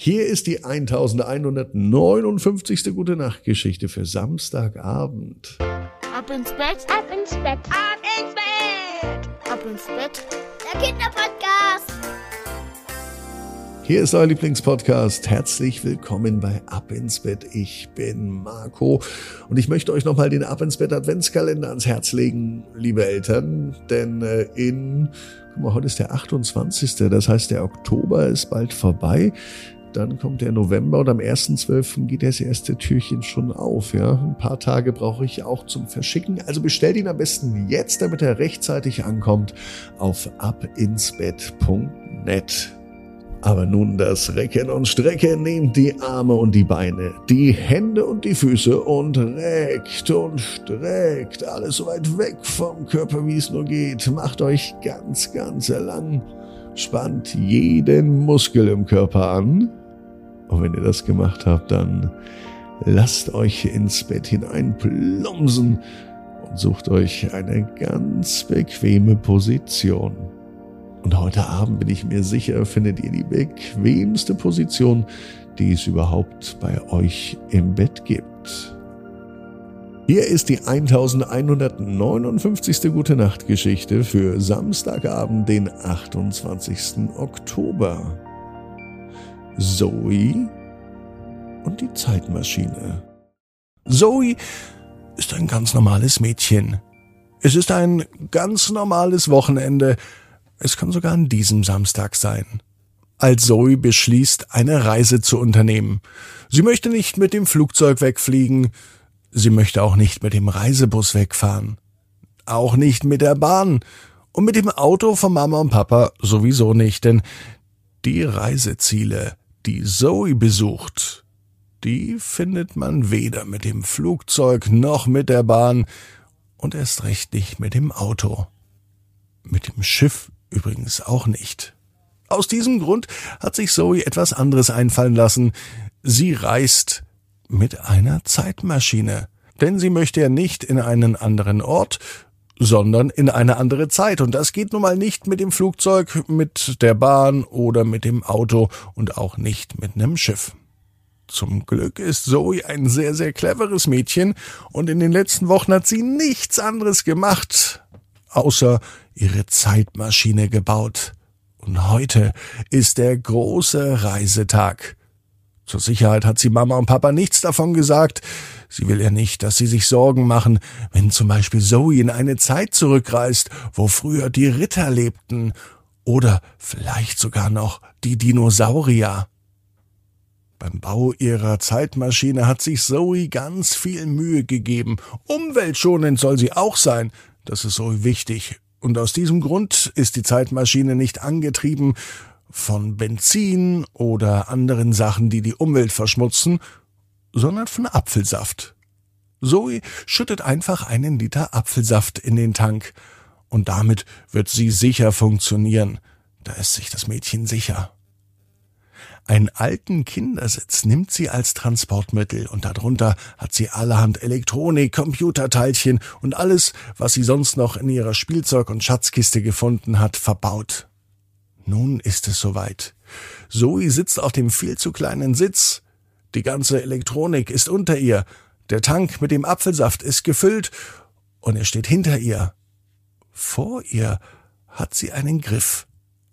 Hier ist die 1159. Gute Nacht Geschichte für Samstagabend. Ab ins Bett, ab ins Bett, ab ins Bett, ab ins Bett. Der Kinderpodcast. Hier ist euer Lieblingspodcast. Herzlich willkommen bei Ab ins Bett. Ich bin Marco und ich möchte euch nochmal den Ab ins Bett Adventskalender ans Herz legen, liebe Eltern, denn äh, in, guck mal, heute ist der 28. Das heißt, der Oktober ist bald vorbei. Dann kommt der November und am 1.12. geht das erste Türchen schon auf. Ja, ein paar Tage brauche ich auch zum Verschicken. Also bestellt ihn am besten jetzt, damit er rechtzeitig ankommt auf abinsbett.net. Aber nun das Recken und Strecken, nehmt die Arme und die Beine, die Hände und die Füße und reckt und streckt alles so weit weg vom Körper, wie es nur geht. Macht euch ganz, ganz lang. Spannt jeden Muskel im Körper an und wenn ihr das gemacht habt, dann lasst euch ins Bett hinein plumsen und sucht euch eine ganz bequeme Position. Und heute Abend bin ich mir sicher, findet ihr die bequemste Position, die es überhaupt bei euch im Bett gibt. Hier ist die 1159. Gute Nacht Geschichte für Samstagabend, den 28. Oktober. Zoe und die Zeitmaschine. Zoe ist ein ganz normales Mädchen. Es ist ein ganz normales Wochenende. Es kann sogar an diesem Samstag sein. Als Zoe beschließt, eine Reise zu unternehmen. Sie möchte nicht mit dem Flugzeug wegfliegen. Sie möchte auch nicht mit dem Reisebus wegfahren. Auch nicht mit der Bahn. Und mit dem Auto von Mama und Papa sowieso nicht, denn die Reiseziele die Zoe besucht, die findet man weder mit dem Flugzeug noch mit der Bahn und erst recht nicht mit dem Auto. Mit dem Schiff übrigens auch nicht. Aus diesem Grund hat sich Zoe etwas anderes einfallen lassen. Sie reist mit einer Zeitmaschine. Denn sie möchte ja nicht in einen anderen Ort, sondern in eine andere Zeit. Und das geht nun mal nicht mit dem Flugzeug, mit der Bahn oder mit dem Auto und auch nicht mit einem Schiff. Zum Glück ist Zoe ein sehr, sehr cleveres Mädchen und in den letzten Wochen hat sie nichts anderes gemacht, außer ihre Zeitmaschine gebaut. Und heute ist der große Reisetag. Zur Sicherheit hat sie Mama und Papa nichts davon gesagt. Sie will ja nicht, dass sie sich Sorgen machen, wenn zum Beispiel Zoe in eine Zeit zurückreist, wo früher die Ritter lebten oder vielleicht sogar noch die Dinosaurier. Beim Bau ihrer Zeitmaschine hat sich Zoe ganz viel Mühe gegeben. Umweltschonend soll sie auch sein. Das ist so wichtig. Und aus diesem Grund ist die Zeitmaschine nicht angetrieben von Benzin oder anderen Sachen, die die Umwelt verschmutzen, sondern von Apfelsaft. Zoe schüttet einfach einen Liter Apfelsaft in den Tank, und damit wird sie sicher funktionieren. Da ist sich das Mädchen sicher. Einen alten Kindersitz nimmt sie als Transportmittel und darunter hat sie allerhand Elektronik, Computerteilchen und alles, was sie sonst noch in ihrer Spielzeug- und Schatzkiste gefunden hat, verbaut. Nun ist es soweit. Zoe sitzt auf dem viel zu kleinen Sitz. Die ganze Elektronik ist unter ihr. Der Tank mit dem Apfelsaft ist gefüllt und er steht hinter ihr. Vor ihr hat sie einen Griff.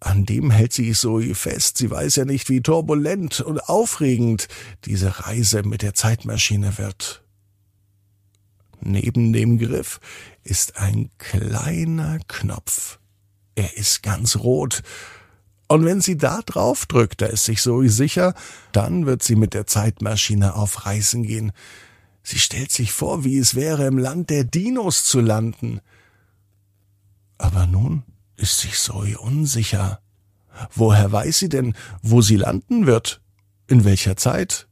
An dem hält sie Zoe fest. Sie weiß ja nicht, wie turbulent und aufregend diese Reise mit der Zeitmaschine wird. Neben dem Griff ist ein kleiner Knopf. Er ist ganz rot und wenn sie da drauf drückt, da ist sich Zoe sicher, dann wird sie mit der Zeitmaschine auf Reisen gehen. Sie stellt sich vor, wie es wäre, im Land der Dinos zu landen. Aber nun ist sich Zoe unsicher. Woher weiß sie denn, wo sie landen wird? In welcher Zeit?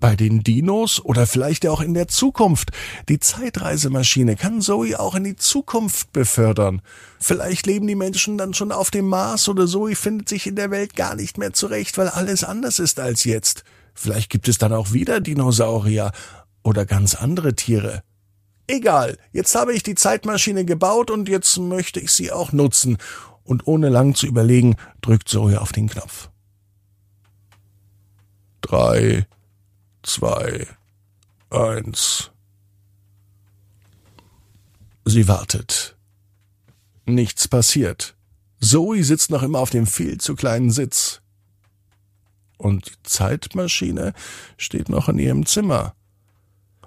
Bei den Dinos oder vielleicht auch in der Zukunft. Die Zeitreisemaschine kann Zoe auch in die Zukunft befördern. Vielleicht leben die Menschen dann schon auf dem Mars oder Zoe findet sich in der Welt gar nicht mehr zurecht, weil alles anders ist als jetzt. Vielleicht gibt es dann auch wieder Dinosaurier oder ganz andere Tiere. Egal, jetzt habe ich die Zeitmaschine gebaut und jetzt möchte ich sie auch nutzen. Und ohne lang zu überlegen, drückt Zoe auf den Knopf. drei, zwei, eins. Sie wartet. Nichts passiert. Zoe sitzt noch immer auf dem viel zu kleinen Sitz. Und die Zeitmaschine steht noch in ihrem Zimmer.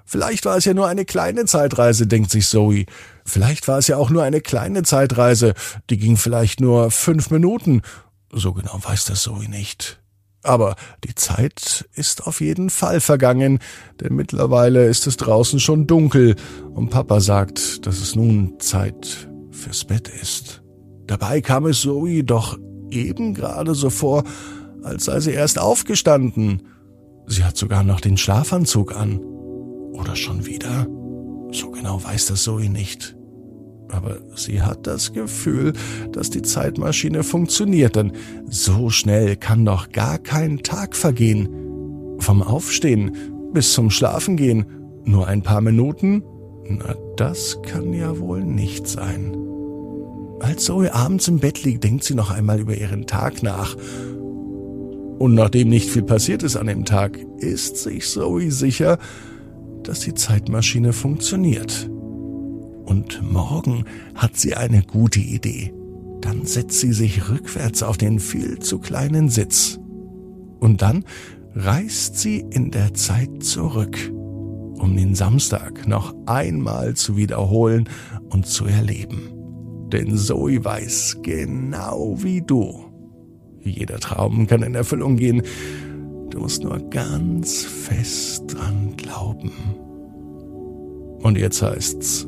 Vielleicht war es ja nur eine kleine Zeitreise, denkt sich Zoe. Vielleicht war es ja auch nur eine kleine Zeitreise, die ging vielleicht nur fünf Minuten. So genau weiß das Zoe nicht. Aber die Zeit ist auf jeden Fall vergangen, denn mittlerweile ist es draußen schon dunkel und Papa sagt, dass es nun Zeit fürs Bett ist. Dabei kam es Zoe doch eben gerade so vor, als sei sie erst aufgestanden. Sie hat sogar noch den Schlafanzug an. Oder schon wieder? So genau weiß das Zoe nicht. Aber sie hat das Gefühl, dass die Zeitmaschine funktioniert, denn so schnell kann doch gar kein Tag vergehen. Vom Aufstehen bis zum Schlafengehen nur ein paar Minuten? Na, das kann ja wohl nicht sein. Als Zoe abends im Bett liegt, denkt sie noch einmal über ihren Tag nach. Und nachdem nicht viel passiert ist an dem Tag, ist sich Zoe sicher, dass die Zeitmaschine funktioniert. Und morgen hat sie eine gute Idee. Dann setzt sie sich rückwärts auf den viel zu kleinen Sitz. Und dann reist sie in der Zeit zurück, um den Samstag noch einmal zu wiederholen und zu erleben. Denn Zoe weiß genau wie du. Jeder Traum kann in Erfüllung gehen. Du musst nur ganz fest dran glauben. Und jetzt heißt's,